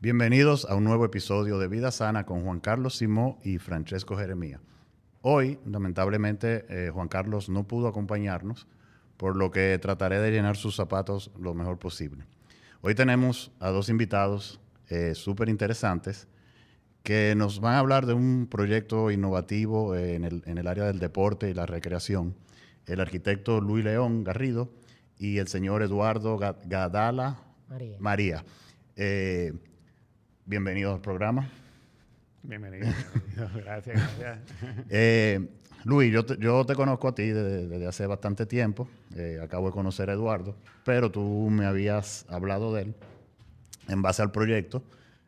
Bienvenidos a un nuevo episodio de Vida Sana con Juan Carlos Simó y Francesco Jeremía. Hoy, lamentablemente, eh, Juan Carlos no pudo acompañarnos, por lo que trataré de llenar sus zapatos lo mejor posible. Hoy tenemos a dos invitados eh, súper interesantes que nos van a hablar de un proyecto innovativo eh, en, el, en el área del deporte y la recreación. El arquitecto Luis León Garrido y el señor Eduardo Ga- Gadala María. María. Eh, bienvenidos al programa. Bienvenido. bienvenido. Gracias, gracias. Eh, Luis, yo te, yo te conozco a ti desde, desde hace bastante tiempo. Eh, acabo de conocer a Eduardo, pero tú me habías hablado de él en base al proyecto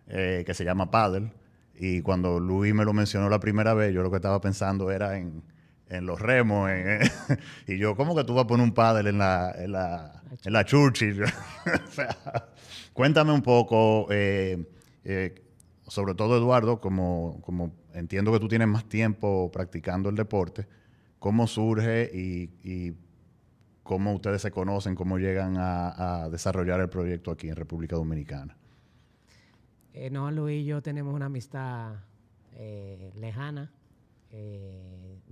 eh, que se llama Paddle. Y cuando Luis me lo mencionó la primera vez, yo lo que estaba pensando era en, en los remos. en- y yo, ¿cómo que tú vas a poner un paddle en la, en la, en la Churchill? O sea, cuéntame un poco, eh, eh, sobre todo Eduardo, como, como entiendo que tú tienes más tiempo practicando el deporte, ¿cómo surge y, cómo ustedes se conocen, cómo llegan a, desarrollar el proyecto aquí en República Dominicana? Eh, no, Luis y yo tenemos una amistad eh, lejana.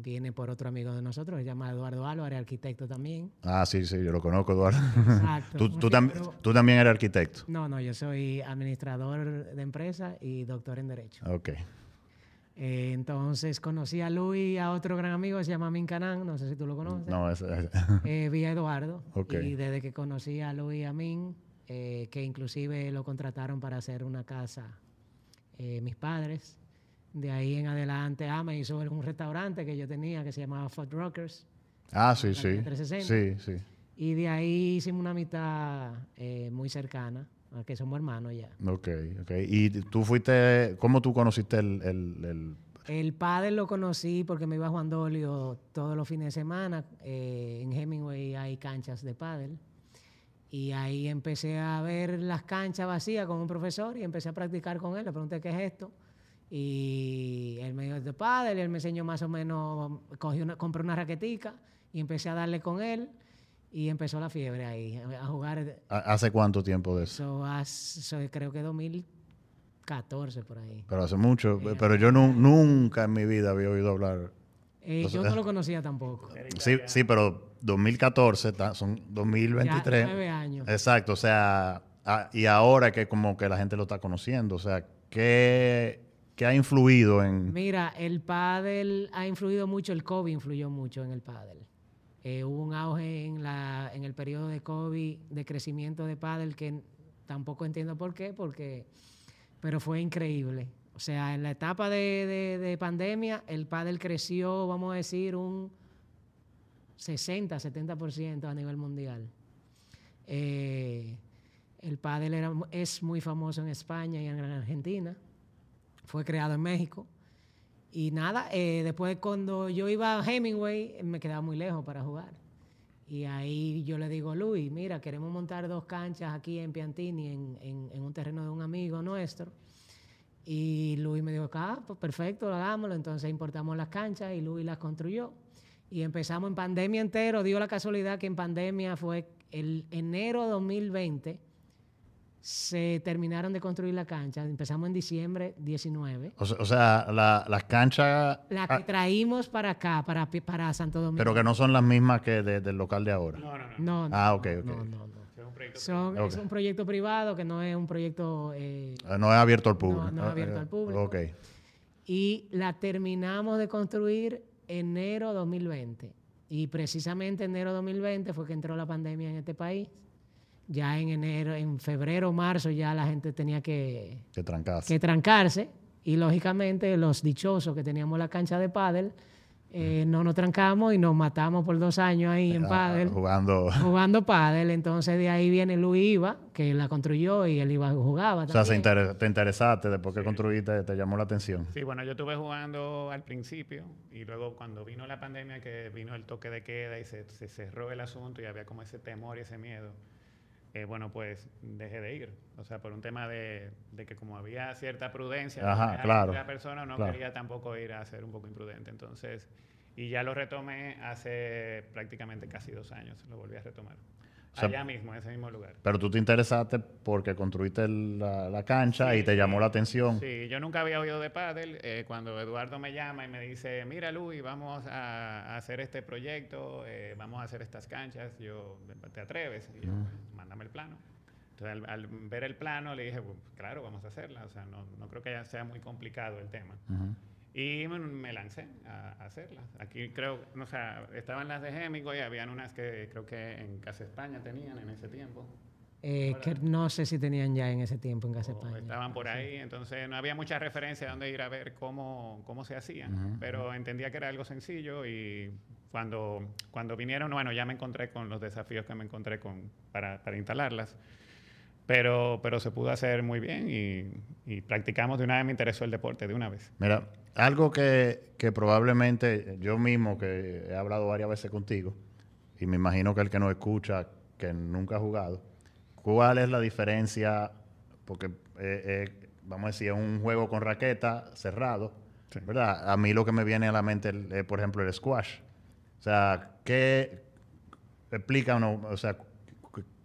Viene por otro amigo de nosotros, se llama Eduardo Álvarez, arquitecto también. Ah, sí, sí, yo lo conozco, Eduardo. Exacto. tú, tú tam- tú también eres arquitecto. No, no, yo soy administrador de empresa y doctor en Derecho. Ok. Eh, entonces conocí a Luis y a otro gran amigo se llama Min Canán, no sé si tú lo conoces. No, es, es- eh, vía Eduardo. Ok. Y desde que conocí a Luis y a Min, eh, que inclusive lo contrataron para hacer una casa eh, mis padres. De ahí en adelante, ah, me hizo un restaurante que yo tenía que se llamaba Food Rockers. ah, sí, sí. calle 360. Sí, sí. Y de ahí hicimos una amistad eh, muy cercana, que somos hermanos ya. Ok, ok. ¿Y tú fuiste, cómo tú conociste el, el- el- El padre lo conocí porque me iba a Juan Dolio todos los fines de semana. eh, en Hemingway hay canchas de pádel. Y ahí empecé a ver las canchas vacías con un profesor y empecé a practicar con él. Le pregunté qué es esto. Y él me dijo de pádel. y Él me enseñó más o menos, cogí una, compré una raquetica y empecé a darle con él. Y empezó la fiebre ahí, a jugar. ¿Hace cuánto tiempo de eso? Eso, creo que 2014 por ahí. Pero hace mucho. Pero yo nu- nunca en mi vida había oído hablar. Eh, yo no lo conocía tampoco. Sí, sí, pero 2014, ta- son 2023. Ya, nueve años. Exacto, o sea, y ahora que como que la gente lo está conociendo, o sea, ¿qué, qué ha influido en...? Mira, el pádel ha influido mucho, el COVID influyó mucho en el pádel. Eh, hubo un auge en, la, en el periodo de COVID de crecimiento de pádel que tampoco entiendo por qué, porque, pero fue increíble. O sea, en la etapa de, de- de pandemia, el pádel creció, vamos a decir, un 60, 70% a nivel mundial. Eh, el pádel era, es muy famoso en España y en Argentina. Fue creado en México. Y nada, eh, después cuando yo iba a Hemingway, me quedaba muy lejos para jugar. Y ahí yo le digo, Luis, mira, queremos montar dos canchas aquí en Piantini, en, en- en un terreno de un amigo nuestro. Y Luis me dijo, ah, pues perfecto, hagámoslo. Entonces importamos las canchas y Luis las construyó. Y empezamos en pandemia entero. Dio la casualidad que en pandemia fue el enero 2020 se terminaron de construir la cancha. Empezamos en diciembre 19. O sea, o sea, la- las canchas, La que ah, traímos para acá, para, para Santo Domingo. pero que no son las mismas que de- del local de ahora. No, no, no. No, no, Ah, ok, ok. no, no, no. Son- Es un proyecto privado que no es un proyecto... eh, Ah, No es abierto al público. No, no es Ah, abierto eh, al público. Ok. y la terminamos de construir enero 2020. Y precisamente enero 2020 fue que entró la pandemia en este país. Ya en enero, en febrero, marzo ya la gente tenía que, Que trancarse y lógicamente los dichosos que teníamos la cancha de pádel eh, no nos trancamos y nos matamos por dos años ahí en Ah, pádel jugando. jugando pádel. Entonces de ahí viene Luis Iba, que la construyó y él iba jugaba O sea, se también. inter- te interesaste después que construiste, te llamó la atención. Sí, bueno, yo estuve jugando al principio y luego cuando vino la pandemia, que vino el toque de queda y se, se cerró el asunto y había como ese temor y ese miedo, eh, bueno, pues dejé de ir. O sea, por un tema de, de que como había cierta prudencia Ajá, claro, la persona, no claro. quería tampoco ir a ser un poco imprudente. Entonces, y ya lo retomé hace prácticamente casi dos años, lo volví a retomar. Sea, allá mismo, en ese mismo lugar. Pero tú te interesaste porque construiste la, la cancha y te Sí, llamó sí. la atención. Sí, yo nunca había oído de pádel. eh, cuando Eduardo me llama y me dice, mira Luis, vamos a, hacer este proyecto, eh, vamos a hacer estas canchas, yo, ¿te atreves? Y yo, mándame el plano. Entonces, al, al ver el plano, le dije, "Pues, claro, vamos a hacerla. O sea, no, no creo que sea muy complicado el tema. Ujú. Y me, lancé a, hacerlas. Aquí creo, o sea, estaban las de Gémico y habían unas que creo que en Casa España tenían en ese tiempo. Eh, que no sé si tenían ya en ese tiempo en Casa o España. estaban por ahí, entonces no había mucha referencia a dónde ir a ver cómo, cómo se hacían, pero entendía que era algo sencillo y cuando, cuando vinieron, bueno, ya me encontré con los desafíos que me encontré con, para, para instalarlas, pero, pero se pudo hacer muy bien y, y practicamos de una vez, me interesó el deporte de una vez. Mira, algo que, que probablemente yo mismo, que he hablado varias veces contigo, y me imagino que el que nos escucha, que nunca ha jugado, ¿cuál es la diferencia? Porque, eh, eh, vamos a decir, es un juego con raqueta cerrado, Sí. ¿verdad? A mí lo que me viene a la mente es, por ejemplo, el squash. O sea, ¿qué explícanos, o sea,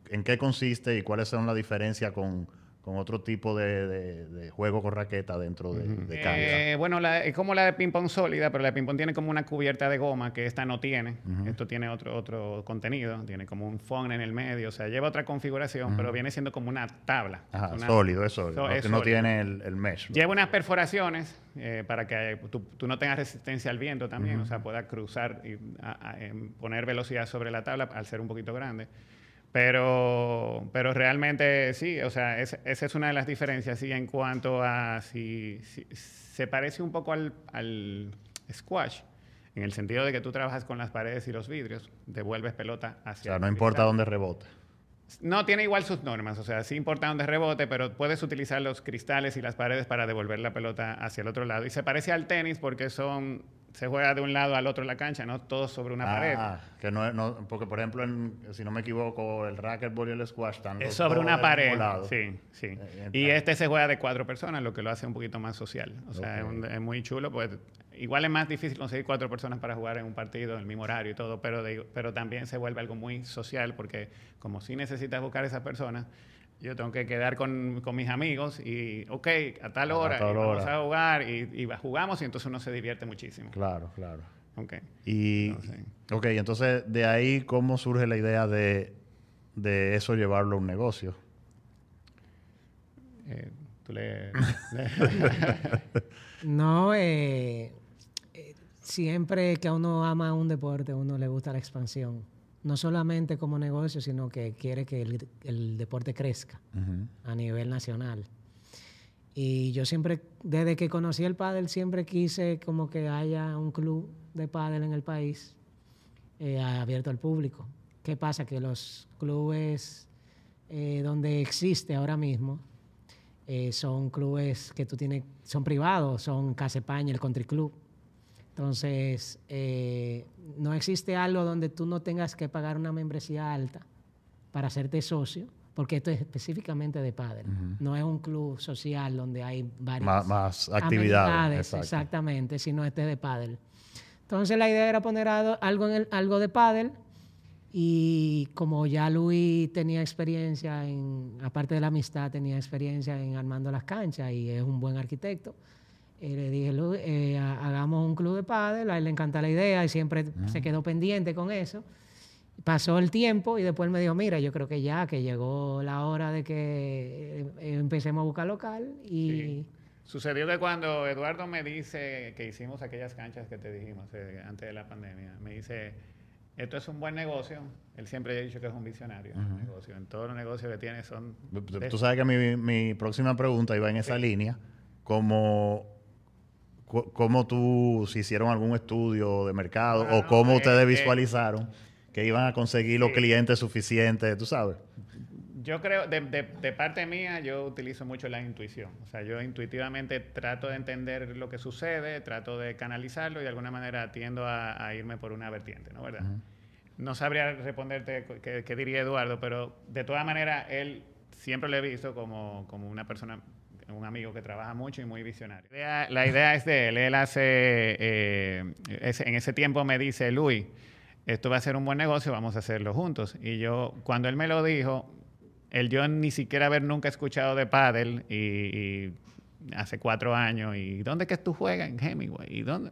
en qué consiste y cuáles son las diferencias con, con otro tipo de, de- de juego con raqueta dentro de, de cancha? Eh, bueno, la- es como la de ping-pong sólida, pero la de ping-pong tiene como una cubierta de goma que esta no tiene. Esto tiene otro, otro contenido, tiene como un foam en el medio, o sea, lleva otra configuración, pero viene siendo como una tabla. Ajá, una- sólido, es sólido. So- no, es que no sólido. tiene el, el mesh. Lleva unas perforaciones eh, para que tú, tú no tengas resistencia al viento también, o sea, pueda cruzar y a- a- em, poner velocidad sobre la tabla al ser un poquito grande. Pero, pero realmente sí, o sea, es- esa es una de las diferencias. Y en cuanto a si, si- se parece un poco al, al squash, en el sentido de que tú trabajas con las paredes y los vidrios, devuelves pelota O hacia sea, el no importa dónde rebote. No, tiene igual sus normas, o sea, sí importa dónde rebote, pero puedes utilizar los cristales y las paredes para devolver la pelota hacia el otro lado. Y se parece al tenis porque son, se juega de un lado al otro en la cancha, no todo sobre una pared. Ah, que no, no- porque por ejemplo, en- si no me equivoco, el racquetball y el squash están Es sobre una pared, sí, sí. Eh, Y está- este se juega de cuatro personas, lo que lo hace un poquito más social. O sea, es, Ok. un- es muy chulo, pues igual es más difícil conseguir cuatro personas para jugar en un partido en el mismo horario y todo, pero, de- pero también se vuelve algo muy social porque como si necesitas buscar a esa persona, yo tengo que quedar con, con mis amigos y, ok, a tal A hora, tal y vamos hora. a jugar y, y va- jugamos y entonces uno se divierte muchísimo. Claro, claro. Ok. Y, No sé. ok, entonces de ahí, ¿cómo surge la idea de, de eso llevarlo a un negocio? Eh, tú le... No, eh, eh, siempre que a uno ama un deporte, a uno le gusta la expansión. No solamente como negocio, sino que quiere que el, el deporte crezca a nivel nacional. Y yo siempre, desde que conocí el pádel, siempre quise como que haya un club de pádel en el país eh, abierto al público. ¿Qué pasa? Que los clubes eh, donde existe ahora mismo eh, son clubes que tú tienes, son privados, son Casepaña, el Country Club. Entonces, eh, no existe algo donde tú no tengas que pagar una membresía alta para hacerte socio, porque esto es específicamente de pádel. No es un club social donde hay varias Más, más actividades. exactamente, sino este de pádel. Entonces la idea era poner algo, en el- algo de pádel y como ya Luis tenía experiencia en, aparte de la amistad, tenía experiencia en armando las canchas y es un buen arquitecto, eh, le dije, Luis, eh, ha- hagamos un club de pádel, a él le encanta la idea y siempre se quedó pendiente con eso. Pasó el tiempo y después me dijo, mira, yo creo que ya, que llegó la hora de que eh, empecemos a buscar local y... Sí. Sucedió que cuando Eduardo me dice que hicimos aquellas canchas que te dijimos eh, antes de la pandemia, me dice, esto es un buen negocio. Él siempre ha dicho que es un visionario. un negocio. En todos los negocios que tiene son... Tú- sabes que mi, mi próxima pregunta iba en esa línea, como cómo tú, si hicieron algún estudio de mercado Ah, o cómo eh, ustedes eh, visualizaron que iban a conseguir los clientes suficientes, tú sabes. Yo creo, de, de- de parte mía, yo utilizo mucho la intuición. O sea, yo intuitivamente trato de entender lo que sucede, trato de canalizarlo y de alguna manera tiendo a, a irme por una vertiente, ¿no? ¿Verdad? No sabría responderte qué, diría Eduardo, pero de todas maneras, él siempre lo he visto como, como una persona, un amigo que trabaja mucho y muy visionario. La idea, es de él. Él hace, eh, en ese tiempo me dice, Luis, esto va a ser un buen negocio, vamos a hacerlo juntos. Y yo, cuando él me lo dijo, el yo ni siquiera haber nunca escuchado de pádel y, hace cuatro años, ¿y dónde que tú juegas? En Hemingway. ¿Y dónde?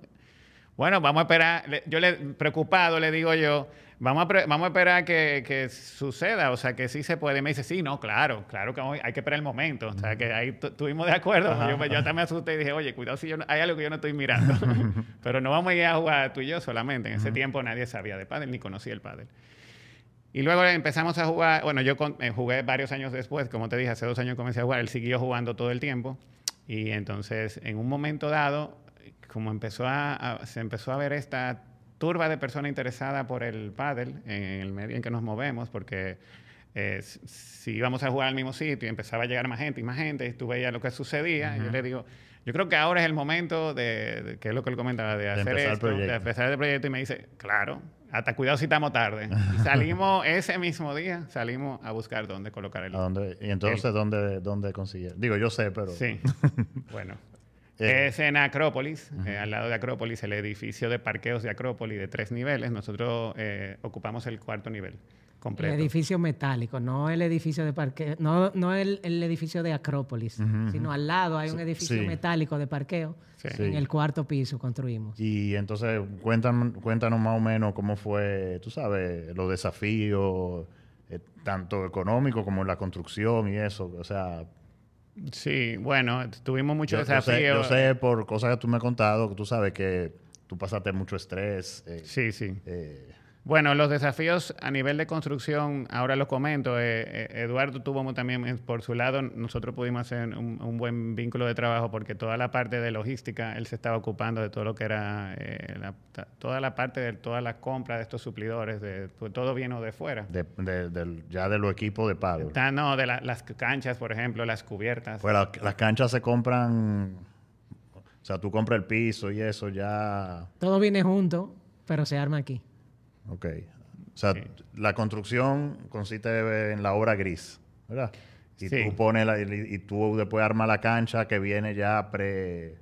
Bueno, vamos a esperar. Yo le, preocupado le digo yo, vamos a, vamos a esperar que, que suceda, o sea, que sí se puede. Me dice, sí, no, claro, claro que hay que esperar el momento. O sea, que ahí tu- estuvimos de acuerdo. Yo, pues, yo también me asusté y dije, oye, cuidado si yo no- hay algo que yo no estoy mirando. Pero no vamos a ir a jugar tú y yo solamente. En ese tiempo nadie sabía de pádel ni conocía el pádel. Y luego empezamos a jugar, bueno, yo con- eh, jugué varios años después, como te dije, hace dos años comencé a jugar, él siguió jugando todo el tiempo. Y entonces, en un momento dado, como empezó a, a- se empezó a ver esta turba de personas interesadas por el pádel en el medio en que nos movemos, porque eh, si íbamos a jugar al mismo sitio y empezaba a llegar más gente y más gente, y tú veías lo que sucedía, yo le digo, yo creo que ahora es el momento de, de- que es lo que él comentaba, de, hacer empezar el esto, de proyecto. empezar el proyecto y me dice, claro, hasta cuidado si estamos tarde. Y salimos ese mismo día, salimos a buscar dónde colocar el ¿A dónde? Y entonces, ¿dónde, dónde consiguieron? Digo, yo sé, pero... Sí, bueno. Eh. es en Acrópolis, eh, al lado de Acrópolis, el edificio de parqueos de Acrópolis de tres niveles. Nosotros eh, ocupamos el cuarto nivel El completo. edificio metálico, no el edificio de parqueo, no, no el, el edificio de Acrópolis, sino al lado hay un edificio sí. metálico de parqueo. Sí. Sí. En el cuarto piso construimos. Y entonces, cuéntanos, cuéntanos más o menos cómo fue, tú sabes, los desafíos, eh, tanto económicos como en la construcción y eso. O sea, Sí, bueno, tuvimos muchos yo, yo sé, desafíos. yo sé por cosas que tú me has contado, que tú sabes que tú pasaste mucho estrés. eh, Sí, sí. eh, Bueno, los desafíos a nivel de construcción, ahora los comento. eh, eh, Eduardo tuvo también por su lado, nosotros pudimos hacer un, un buen vínculo de trabajo porque toda la parte de logística, él se estaba ocupando de todo lo que era eh, la- toda la parte de toda la compra de estos suplidores, de pues, todo vino de fuera. de, ya de los equipos de palo. Ta- no, de la- las canchas, por ejemplo, las cubiertas. Pues la- las canchas se compran, o sea, tú compras el piso y eso ya, Todo viene junto, pero se arma aquí. Ok. O sea, Sí. la construcción consiste en la obra gris, ¿verdad? Y Sí. tú pones la- y, y tú después armas la cancha que viene ya pre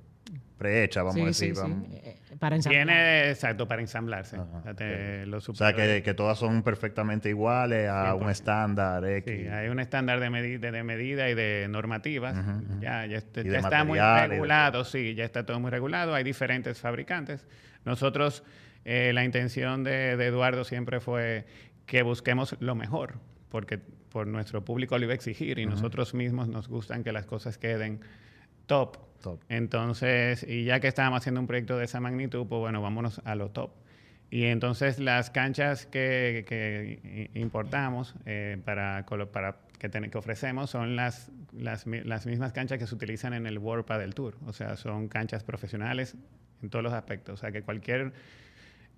prehecha, vamos sí, a decir. sí, vamos. sí. Eh, Para ensamblar. Tiene, exacto, para ensamblarse. Ajá, O sea, te- los O sea, que, que todas son perfectamente iguales a un 100%. estándar X. Sí, hay un estándar de, medi- de, de medida y de normativas. Ya, ya, est- Y ya de está muy regulado, sí, ya está todo muy regulado. Hay diferentes fabricantes. Nosotros, eh, la intención de, de Eduardo siempre fue que busquemos lo mejor, porque por nuestro público lo iba a exigir y nosotros mismos nos gustan que las cosas queden top. Top. Entonces, y ya que estábamos haciendo un proyecto de esa magnitud, pues bueno, vámonos a lo top. Y entonces las canchas que, importamos eh, para, que, ten- que ofrecemos son las, las, mi- las mismas canchas que se utilizan en el World Padel Tour. O sea, son canchas profesionales en todos los aspectos. O sea, que cualquier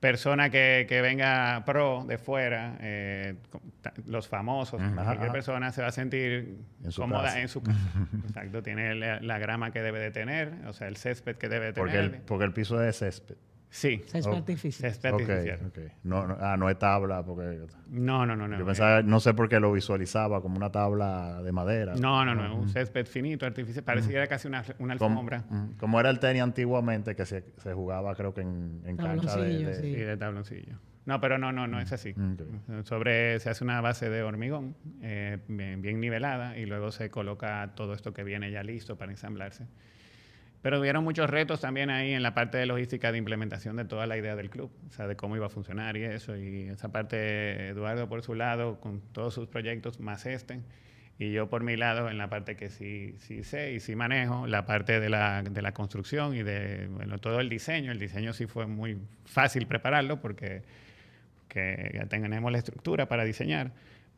persona que, que venga pro de fuera, eh, los famosos, ajá, cualquier ajá. persona se va a sentir En cómoda casa. en su casa. Exacto, tiene la, la grama que debe de tener, o sea, el césped que debe de Porque tener. el, porque el piso es césped. Sí, Césped Oh, artificial. césped artificial. ok. No, no- ah, no es tabla, porque No, no, no, no. yo eh, pensaba, no sé por qué lo visualizaba como una tabla de madera. No, no, no, un césped finito, artificial. Pareciera casi una, una Como, alfombra. mm, como era el tenis antiguamente, que se, se jugaba creo que en, en cancha de... De- sí. Sí, de tabloncillo. No, pero no, no, no es así. Ok. Sobre, se hace una base de hormigón eh, bien, bien nivelada y luego se coloca todo esto que viene ya listo para ensamblarse. Pero hubieron muchos retos también ahí en la parte de logística de implementación de toda la idea del club, o sea, de cómo iba a funcionar y eso. Y esa parte, Eduardo por su lado, con todos sus proyectos, más este. Y yo por mi lado, en la parte que sí, sí sé y sí manejo, la parte de la, de la construcción y de bueno, todo el diseño. El diseño sí fue muy fácil prepararlo porque que ya tenemos la estructura para diseñar.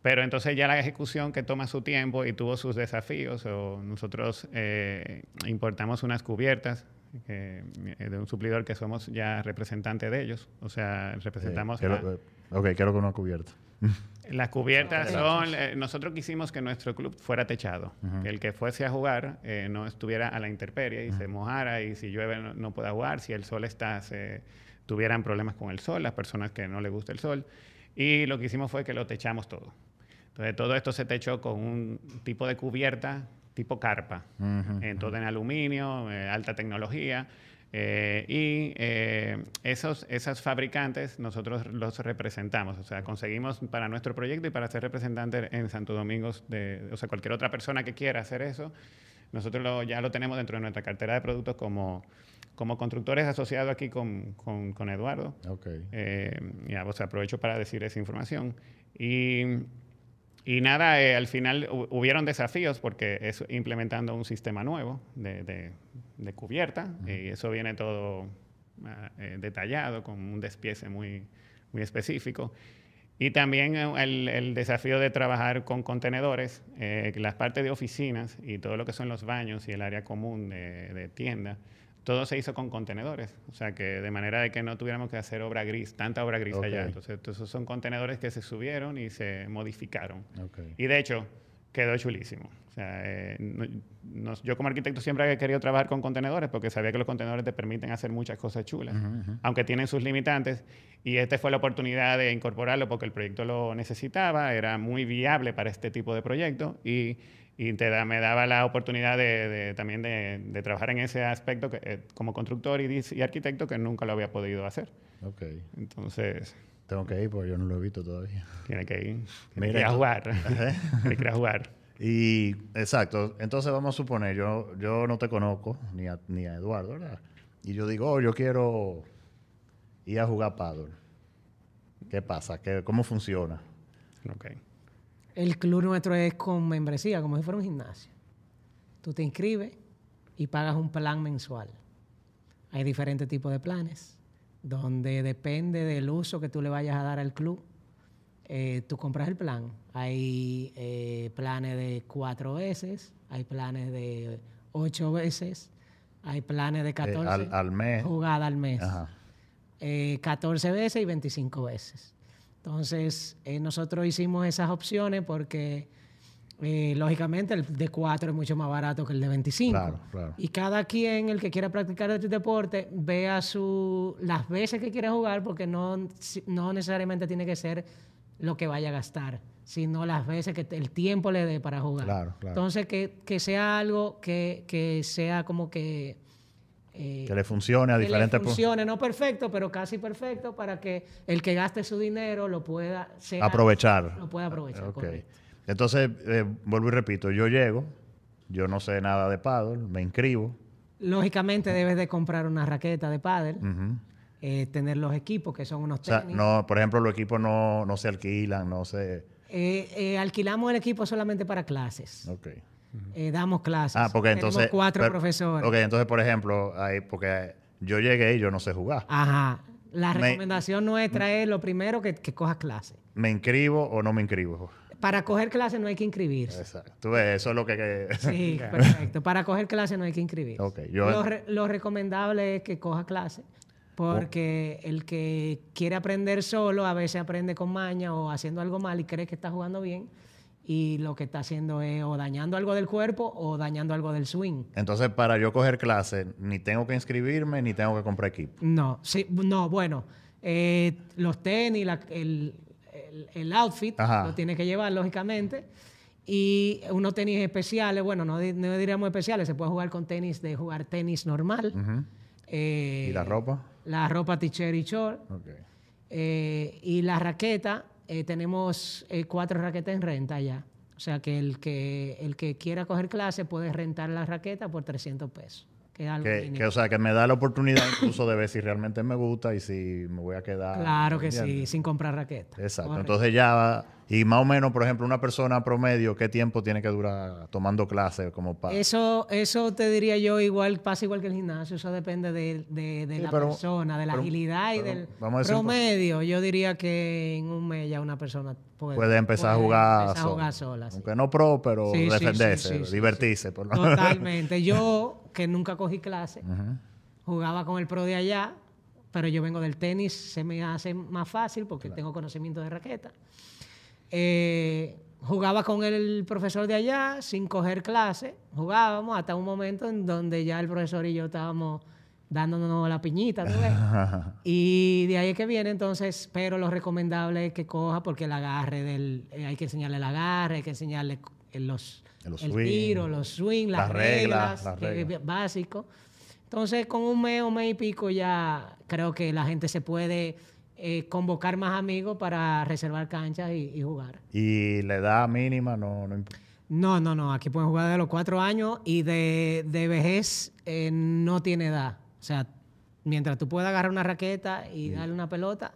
Pero entonces ya la ejecución que toma su tiempo y tuvo sus desafíos, o nosotros eh, importamos unas cubiertas eh, de un suplidor que somos ya representantes de ellos, o sea, representamos... Eh, a- quiero- eh, ok, quiero que una cubierta. las cubiertas son... eh, nosotros quisimos que nuestro club fuera techado, que el que fuese a jugar eh, no estuviera a la intemperie y se mojara y si llueve no, no pueda jugar, si el sol está, se tuvieran problemas con el sol, las personas que no les gusta el sol. Y lo que hicimos fue que lo techamos todo. Entonces todo esto se techó con un tipo de cubierta tipo carpa, Ujú, en todo en aluminio, eh, alta tecnología. Eh, y eh, esos, esas fabricantes nosotros los representamos, o sea, conseguimos para nuestro proyecto y para ser representante en Santo Domingo, de, o sea, cualquier otra persona que quiera hacer eso, nosotros lo, ya lo tenemos dentro de nuestra cartera de productos como, como constructores asociados aquí con, con, con Eduardo. Ok. Eh, ya, o sea, aprovecho para decir esa información. Y, y nada, eh, al final hu- hubieron desafíos porque es implementando un sistema nuevo de, de- de cubierta y eso viene todo ah, eh, detallado con un despiece muy, muy específico. Y también eh, el, el desafío de trabajar con contenedores, eh, las partes de oficinas y todo lo que son los baños y el área común de, de tienda, todo se hizo con contenedores. O sea, que de manera de que no tuviéramos que hacer obra gris, tanta obra gris Ok. allá. Entonces, esos son contenedores que se subieron y se modificaron. Y de hecho, quedó chulísimo. O sea, eh, no- yo como arquitecto siempre he querido trabajar con contenedores porque sabía que los contenedores te permiten hacer muchas cosas chulas, aunque tienen sus limitantes. Y esta fue la oportunidad de incorporarlo porque el proyecto lo necesitaba, era muy viable para este tipo de proyecto y, y te da- me daba la oportunidad de, de- también de, de trabajar en ese aspecto que, eh, como constructor y, arquitecto que nunca lo había podido hacer. Ok. Entonces, Tengo que ir porque yo no lo he visto todavía. tiene que ir, tiene Mira, que ir a jugar. tiene que ir a jugar. Y, exacto, entonces vamos a suponer, yo, yo no te conozco, ni a, ni a Eduardo, ¿verdad? Y yo digo, oh, yo quiero ir a jugar paddle. ¿Qué pasa? ¿Qué, ¿Cómo funciona? Ok. El club nuestro es con membresía, como si fuera un gimnasio. Tú te inscribes y pagas un plan mensual. Hay diferentes tipos de planes, donde depende del uso que tú le vayas a dar al club, eh, tú compras el plan. Hay eh, planes de cuatro veces, hay planes de ocho veces, hay planes de 14 Eh, al, al mes. jugadas al mes Ajá. eh, 14 veces y 25 veces. Entonces, eh, nosotros hicimos esas opciones porque, eh, lógicamente, el de 4 es mucho más barato que el de 25. Claro, claro. Y cada quien, el que quiera practicar este deporte, vea su, las veces que quiere jugar, porque no, no necesariamente tiene que ser lo que vaya a gastar, sino las veces que el tiempo le dé para jugar. Claro, claro. Entonces, que, que sea algo que, que sea como que... eh, Que le funcione a que le diferentes... pu- funcione, no perfecto, pero casi perfecto para que el que gaste su dinero lo pueda sea- Aprovechar. Lo pueda aprovechar. Ok. correcto. Entonces, eh, vuelvo y repito, yo llego, yo no sé nada de paddle, me inscribo. Lógicamente debes de comprar una raqueta de ujú. eh, tener los equipos que son unos O sea, tenis. no, por ejemplo, los equipos no, no se alquilan, no se... Eh, alquilamos el equipo solamente para clases. Eh, damos clases. Ah, porque Tenemos cuatro pero- profesores. Ok, entonces, por ejemplo, ahí, porque yo llegué y yo no sé jugar. Ajá. La Me- recomendación nuestra es lo primero que, que cojas clase. ¿Me inscribo o no me inscribo? Para coger clase no hay que inscribirse. Exacto. Tú ves, eso es lo que... que- Sí, perfecto. Para coger clase no hay que inscribirse. Ok, yo- Lo, re- lo recomendable es que coja clase, porque el que quiere aprender solo a veces aprende con maña o haciendo algo mal y cree que está jugando bien y lo que está haciendo es o dañando algo del cuerpo o dañando algo del swing. Entonces, para yo coger clase, ni tengo que inscribirme, ni tengo que comprar equipo. No, sí, no, bueno, eh, los tenis, la- el, el- el outfit Ajá. lo tiene que llevar, lógicamente. Y unos tenis especiales, bueno, no, no diríamos especiales, se puede jugar con tenis de jugar tenis normal. Eh, ¿Y la ropa? La ropa t-shirt y short. Ok. Eh, y la raqueta, eh, tenemos eh, cuatro raquetas en renta ya. O sea que el que el que quiera coger clase puede rentar la raqueta por 300 pesos. Que es algo Que, mínimo. que, o sea, que me da la oportunidad incluso de ver si realmente me gusta y si me voy a quedar. claro que ¿entiendes? sí, sin comprar raqueta. Exacto. Correcto. Entonces ya va- y más o menos, por ejemplo, una persona promedio, ¿qué tiempo tiene que durar tomando clases como para? Eso, eso te diría yo igual, pasa igual que el gimnasio, eso depende de, de- de Sí, la pero- persona, de la pero- agilidad y del vamos a promedio. Yo diría que en un mes ya una persona puede, Puede empezar a jugar empezar a sola. jugar sola, sí. Aunque no pro, pero Sí, defenderse, divertirse. Por lo Totalmente. Yo, que nunca cogí clase, Ujú. jugaba con el pro de allá, pero yo vengo del tenis, se me hace más fácil porque tengo conocimiento de raqueta. Eh, jugaba con el profesor de allá sin coger clase, jugábamos hasta un momento en donde ya el profesor y yo estábamos dándonos la piñita, ¿tú ves? Y de ahí es que viene entonces, pero lo recomendable es que coja porque el agarre del, eh, hay que enseñarle el agarre, hay que enseñarle los, Los el swing, tiro, los swing, las, las reglas, reglas, las que es reglas. básico. Entonces, con un mes o mes y pico ya creo que la gente se puede eh, convocar más amigos para reservar canchas y, y jugar. Y la edad mínima no, no imp- No, no, no. Aquí pueden jugar de los cuatro años y de, de vejez eh, no tiene edad. O sea, mientras tú puedas agarrar una raqueta y darle una pelota,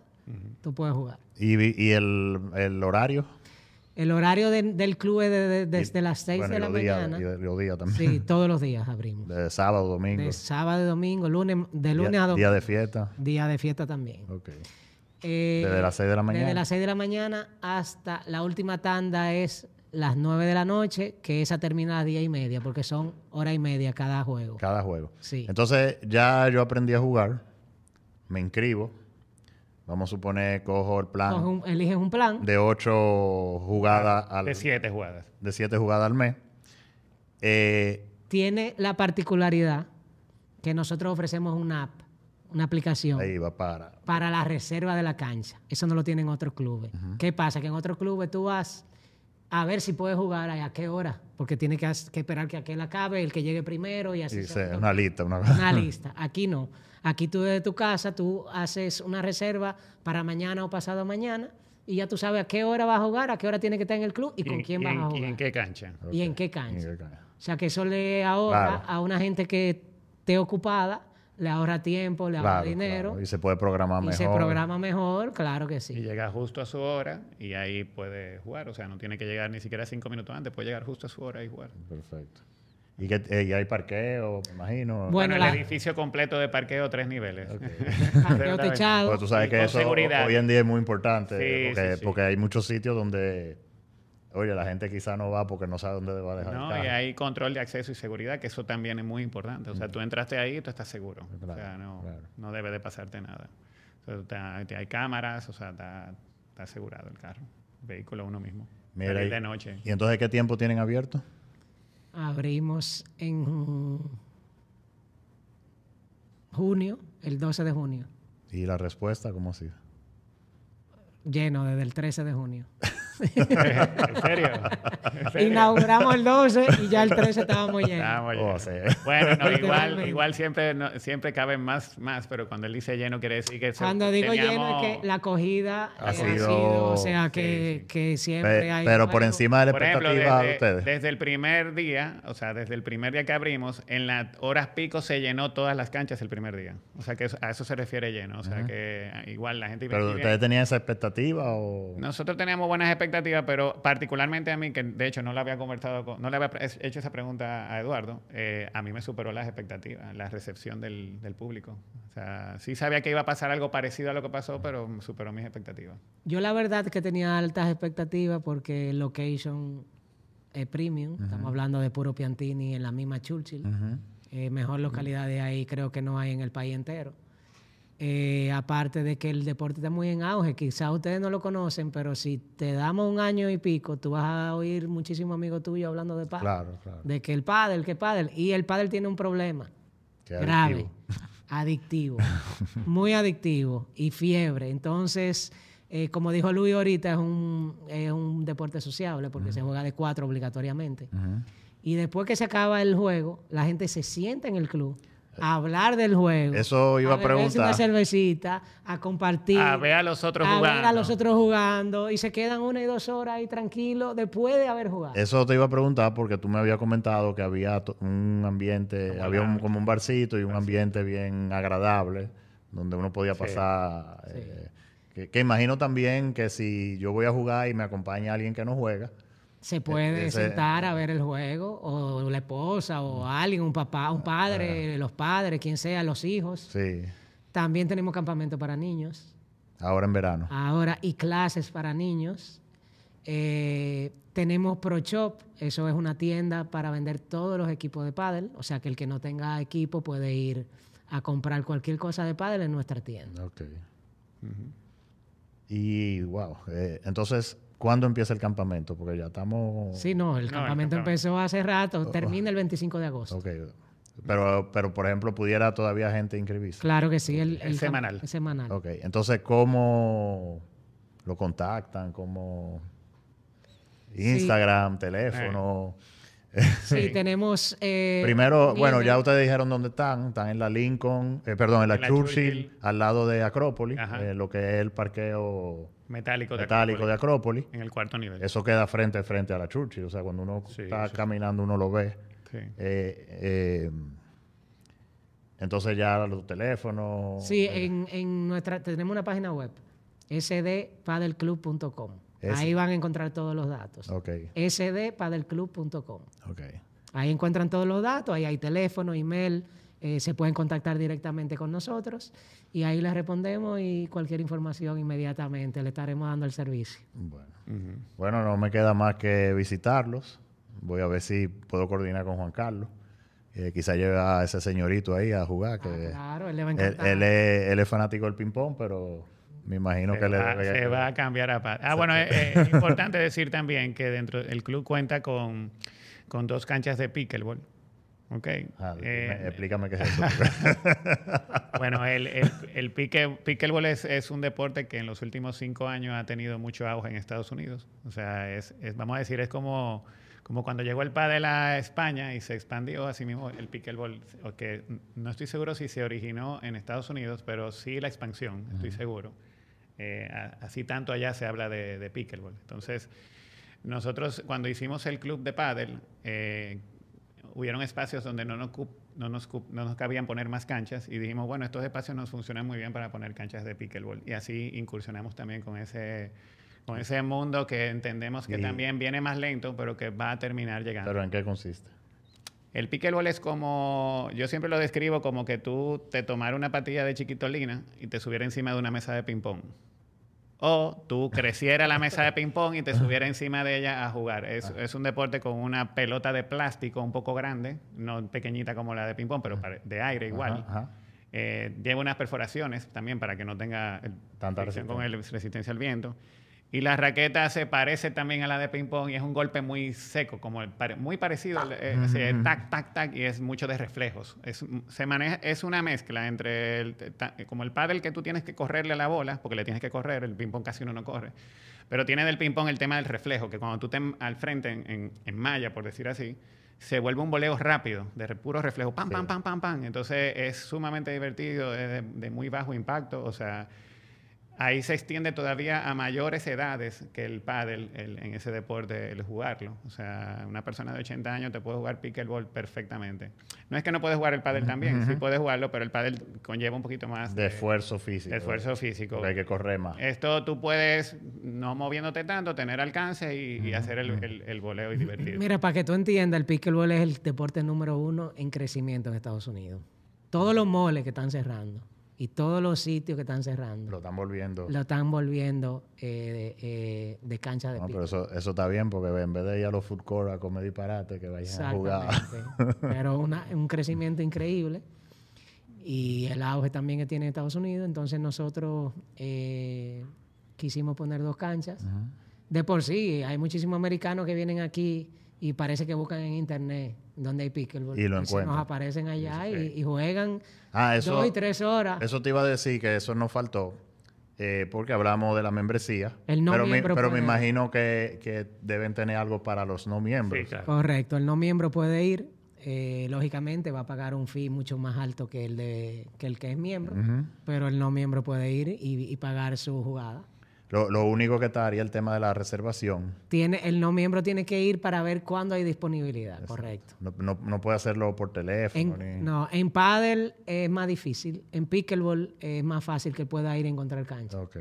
tú puedes jugar. y, y el, el horario. El horario de- del club es de- de- desde las 6 Bueno, de la días- mañana. y de- los días también. Sí, todos los días abrimos. De sábado, domingo. De sábado domingo, lunes, de lunes día, a domingo. día de fiesta. Día de fiesta también. Ok. Eh, Desde las 6 de la mañana. Desde las 6 de la mañana hasta la última tanda es las 9 de la noche, que esa termina a las 10 y media, porque son hora y media cada juego. Cada juego. Sí. Entonces, ya yo aprendí a jugar. Me inscribo. Vamos a suponer, cojo el plan un- eliges un plan. de 8 jugadas al, De siete jugadas. de 7 jugadas al mes. Eh, Tiene la particularidad que nosotros ofrecemos una app, una aplicación ahí va para. para la reserva de la cancha. Eso no lo tienen otros clubes. ¿Qué pasa? Que en otros clubes tú vas a ver si puedes jugar a qué hora, porque tiene que, esperar que aquel acabe, el que llegue primero y así. y se se- va una lista. Una, una lista. Aquí no. Aquí tú desde tu casa, tú haces una reserva para mañana o pasado mañana y ya tú sabes a qué hora vas a jugar, a qué hora tiene que estar en el club y, con quién y vas en- a ¿Y jugar. en qué cancha? Y en qué cancha. ¿En qué cancha? O sea, que eso le ahorra Claro. a una gente que esté ocupada, le ahorra tiempo, le ahorra Claro, dinero claro. Y se puede programar y mejor. se programa mejor, claro que Y sí. llega justo a su hora y ahí puede jugar. O sea, no tiene que llegar ni siquiera cinco minutos antes, puede llegar justo a su hora y jugar. Perfecto. ¿Y, que, eh, y hay parqueo, me imagino? Bueno, Bueno, la- el edificio completo de parqueo, tres niveles. Parqueo techado. Porque tú sabes Y que con eso seguridad. hoy en día es muy importante. Sí, porque, sí, sí. porque hay muchos sitios donde, oye, la gente quizá no va porque no sabe dónde va a dejar el No, carro. y hay control de acceso y seguridad, que eso también es muy importante. O sea, tú entraste ahí y tú estás seguro. Claro, o sea, no, claro. no debe de pasarte nada. O sea, está- te- hay cámaras, o sea, está, está asegurado el carro. Vehículo uno mismo. Mira, Salir y- de noche. ¿Y entonces qué tiempo tienen abierto? Abrimos en junio, el 12 de junio. ¿Y la respuesta cómo ha sido? Lleno desde el 13 de junio. ¿En serio? ¿En serio? Inauguramos el 12 y ya el 13 estábamos llenos. Estábamos Oh, llenos. sí. Bueno, no, igual, igual siempre, no- siempre caben más, más, pero cuando él dice lleno quiere decir que se- Cuando digo lleno es que la acogida Ha eh, sido- o sea, que, sí, sí. que siempre Pe- hay... pero por encima de la Por ejemplo, expectativa de desde, ustedes. desde el primer día, o sea, desde el primer día que abrimos, en las horas pico se llenó todas las canchas el primer día. O sea, que eso- a eso se refiere lleno. O sea, que igual la gente iba ¿Pero ustedes tenían esa expectativa o...? Nosotros teníamos buenas expectativas, pero particularmente a mí, que de hecho no le había conversado con- no le había hecho esa pregunta a Eduardo, eh, a mí me superó las expectativas, la recepción del, del público. O sea, sí sabía que iba a pasar algo parecido a lo que pasó, pero superó mis expectativas. Yo la verdad que tenía altas expectativas porque location es premium. Estamos hablando de puro Piantini en la misma Churchill. Eh, mejor localidad de ahí creo que no hay en el país entero. Eh, aparte de que el deporte está muy en auge, quizás ustedes no lo conocen, pero si te damos un año y pico, tú vas a oír muchísimos amigos tuyos hablando de pádel. Claro, claro. De que el pádel, que pádel. Y el pádel tiene un problema Qué grave, adictivo. adictivo, muy adictivo y fiebre. Entonces, eh, como dijo Luis ahorita, es un, es un deporte sociable porque se juega de cuatro obligatoriamente. Y después que se acaba el juego, la gente se sienta en el club a hablar del juego. Eso iba a una preguntar. cervecita, a compartir. A ver a los otros a jugando. ver a los otros jugando. Y se quedan una y dos horas ahí tranquilos después de haber jugado. Eso te iba a preguntar porque tú me habías comentado que había un ambiente, Como había un, como un barcito y un ambiente bien agradable donde uno podía Sí. pasar. eh, que, que imagino también que si yo voy a jugar y me acompaña alguien que no juega, se puede ese- sentar a ver el juego, o la esposa, o alguien, un papá, un padre, los padres, quien sea, los hijos. sí, También tenemos campamento para niños ahora en verano. ahora y clases para niños. Eh, tenemos Pro Shop, eso es una tienda para vender todos los equipos de pádel, o sea que el que no tenga equipo puede ir a comprar cualquier cosa de pádel en nuestra tienda. Ok. Y wow, eh, entonces, ¿cuándo empieza el campamento? Porque ya estamos... Sí, no, el el campamento empezó hace rato, termina el 25 de agosto. Ok. Pero, pero, por ejemplo, pudiera todavía gente inscribirse. Claro que sí, el, camp- semanal. es semanal. Ok, entonces, ¿cómo lo contactan? ¿Cómo Instagram, teléfono? Sí, tenemos... eh, Primero, bueno, ya ustedes dijeron dónde están. Están en la Lincoln, eh, perdón, en la, En la Churchill, Churchill. al lado de Acrópolis, eh, lo que es el parqueo Metálico de metálico de Acrópolis, Acrópolis. En el cuarto nivel. Eso queda frente a frente a la Churchill. O sea, cuando uno Sí, está sí. caminando, uno lo ve. Sí. Eh, eh, entonces ya los teléfonos. Sí, eh, en, en nuestra, tenemos una página web, sdpadelclub.com. Es- Ahí van a encontrar todos los datos. Ok, sdpadelclub.com. ok. Ahí encuentran todos los datos, ahí hay teléfono, email, eh, se pueden contactar directamente con nosotros y ahí les respondemos y cualquier información inmediatamente le estaremos dando el servicio. Bueno. Bueno, no me queda más que visitarlos. Voy a ver si puedo coordinar con Juan Carlos. Eh, quizá lleve a ese señorito ahí a jugar. Que Ah, claro, él le va a él, encantar. él es, él es fanático del ping-pong, pero me imagino se, que le va, debe- se va a cambiar a paz. Ah, bueno, es, es importante decir también que dentro del club cuenta con, con dos canchas de pickleball. ¿Ok? Ah, Eh, explícame qué es eso. Bueno, el, el, el pique- pickleball es, es un deporte que en los últimos cinco años ha tenido mucho auge en Estados Unidos. O sea, es, es- vamos a decir, es como, como cuando llegó el pádel a España y se expandió así mismo el pickleball, o que no estoy seguro si se originó en Estados Unidos, pero sí la expansión, estoy seguro. Eh, así tanto allá se habla de, de pickleball. Entonces, nosotros cuando hicimos el club de pádel, eh, hubieron espacios donde no nos, no, nos cup- no nos cabían poner más canchas y dijimos, bueno, estos espacios nos funcionan muy bien para poner canchas de pickleball. Y así incursionamos también con ese, con ese mundo que entendemos que Y- también viene más lento, pero que va a terminar llegando. pero ¿en qué consiste? El pickleball es como, yo siempre lo describo como que tú te tomara una patilla de chiquitolina y te subiera encima de una mesa de ping-pong. O tú creciera la mesa de ping-pong y te subiera encima de ella a jugar. Es, es un deporte con una pelota de plástico un poco grande, no pequeñita como la de ping-pong, pero de aire igual. Ajá, ajá. Eh, lleva unas perforaciones también para que no tenga Tanta con resistencia. el resistencia al viento. Y la raqueta se parece también a la de ping pong y es un golpe muy seco, como el pare- muy parecido, eh, así, eh, tac, tac, tac, y es mucho de reflejos. Es, se maneja, es una mezcla entre el, como el pádel que tú tienes que correrle a la bola, porque le tienes que correr, el ping pong casi uno no corre. Pero tiene del ping pong el tema del reflejo, que cuando tú te al frente en, en- en malla, por decir así, se vuelve un voleo rápido, de puro reflejo, pam, Sí. pam, pam, pam, pam. Entonces es sumamente divertido, es de, de muy bajo impacto, o sea, ahí se extiende todavía a mayores edades que el pádel el- en ese deporte, el jugarlo. O sea, una persona de 80 años te puede jugar pickleball perfectamente. No es que no puedes jugar el pádel también, sí puedes jugarlo, pero el pádel conlleva un poquito más De esfuerzo físico. de esfuerzo físico. Hay que correr más. Esto tú puedes, no moviéndote tanto, tener alcance y, y hacer el, el, el voleo y divertirte. Mira, para que tú entiendas, el pickleball es el deporte número uno en crecimiento en Estados Unidos. Todos los moles que están cerrando y todos los sitios que están cerrando Lo están volviendo. lo están volviendo eh, de, eh, de cancha de No, pero eso, eso está bien porque en vez de ir a los food court a comer disparate, que vayan a jugar. Pero una- un crecimiento increíble y el auge también que tiene Estados Unidos. Entonces nosotros eh, quisimos poner dos canchas. De por sí, hay muchísimos americanos que vienen aquí y parece que buscan en internet donde hay pickleball. Y lo encuentran. nos aparecen allá y, y juegan Ah, eso, dos y tres horas. eso te iba a decir que eso nos faltó. eh, porque hablamos de la membresía. El no pero me, miembro pero me imagino que, que deben tener algo para los no miembros. Sí, claro. Correcto, el no miembro puede ir. eh, lógicamente va a pagar un fee mucho más alto que el, de, que, el que es miembro, pero el no miembro puede ir y, y pagar su jugada. Lo, lo único que estaría el tema de la reservación. Tiene, el no miembro tiene que ir para ver cuándo hay disponibilidad, correcto. No, no- no puede hacerlo por teléfono. ni- no, en paddle es más difícil, en pickleball es más fácil que pueda ir a encontrar cancha. Ok.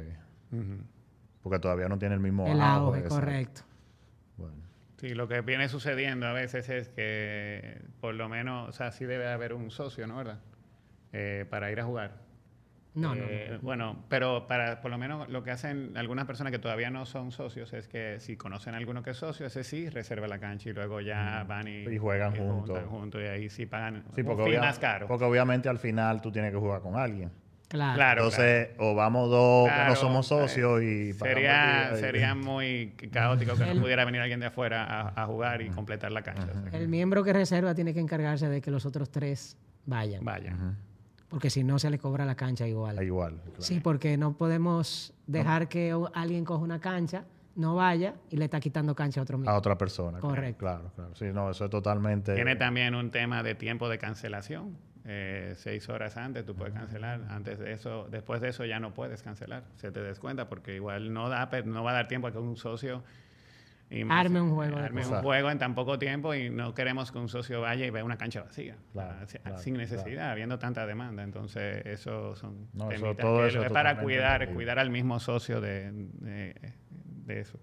Porque todavía no tiene el mismo el auge, correcto. Bueno. Sí, lo que viene sucediendo a veces es que por lo menos, o sea, sí debe haber un socio, ¿no? ¿Verdad? Eh, para ir a jugar. No, no, Eh, no. Bueno, pero para por lo menos lo que hacen algunas personas que todavía no son socios es que si conocen a alguno que es socio, ese sí reserva la cancha y luego ya van y, Y juegan juntos. y ahí sí pagan Sí, un porque, más caro. porque obviamente al final tú tienes que jugar con alguien. Claro. Claro, Entonces, o vamos dos que no somos socios eh, y... sería, sería muy caótico que El- no pudiera venir alguien de afuera a, a jugar y completar la cancha. o sea, El miembro que reserva tiene que encargarse de que los otros tres vayan, Vaya. Porque si no se le cobra la cancha igual. Ah, Igual. claro. Sí, porque no podemos dejar que alguien coja una cancha no vaya y le está quitando cancha a otro mismo. A otra persona. Correcto. Claro, claro. Sí, no, eso es totalmente... Tiene también un tema de tiempo de cancelación. Eh, seis horas antes tú puedes cancelar. Antes de eso, después de eso ya no puedes cancelar. Se te descuenta porque igual no, da, no va a dar tiempo a que un socio arme un juego. Arme un juego en tan poco tiempo y no queremos que un socio vaya y vea una cancha vacía. sin necesidad, habiendo tanta demanda. Entonces, eso son no, todo eso es para cuidar, cuidar al mismo socio de, de, eso.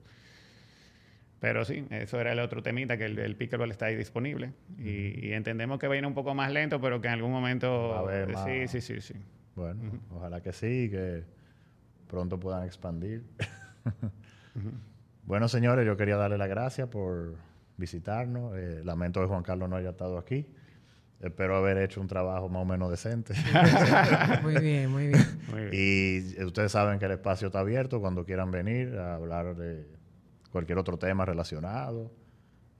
Pero sí, eso era el otro temita, que el, el pickleball está ahí disponible. y, entendemos que va a ir un poco más lento, pero que en algún momento... Sí, sí, sí, sí. Bueno, ojalá que sí, que pronto puedan expandir. Bueno, señores, yo quería darle las gracias por visitarnos. Eh, lamento que Juan Carlos no haya estado aquí. Espero haber hecho un trabajo más o menos decente. muy bien, muy bien. Y ustedes saben que el espacio está abierto cuando quieran venir a hablar de cualquier otro tema relacionado.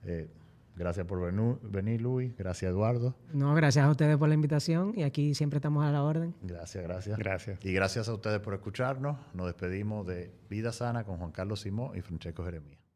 Eh, gracias por venir, Luis. Gracias, Eduardo. No, gracias a ustedes por la invitación y aquí siempre estamos a la orden. Gracias, gracias. Gracias. Y gracias a ustedes por escucharnos. Nos despedimos de Vida Sana con Juan Carlos Simón y Francesco Jeremías.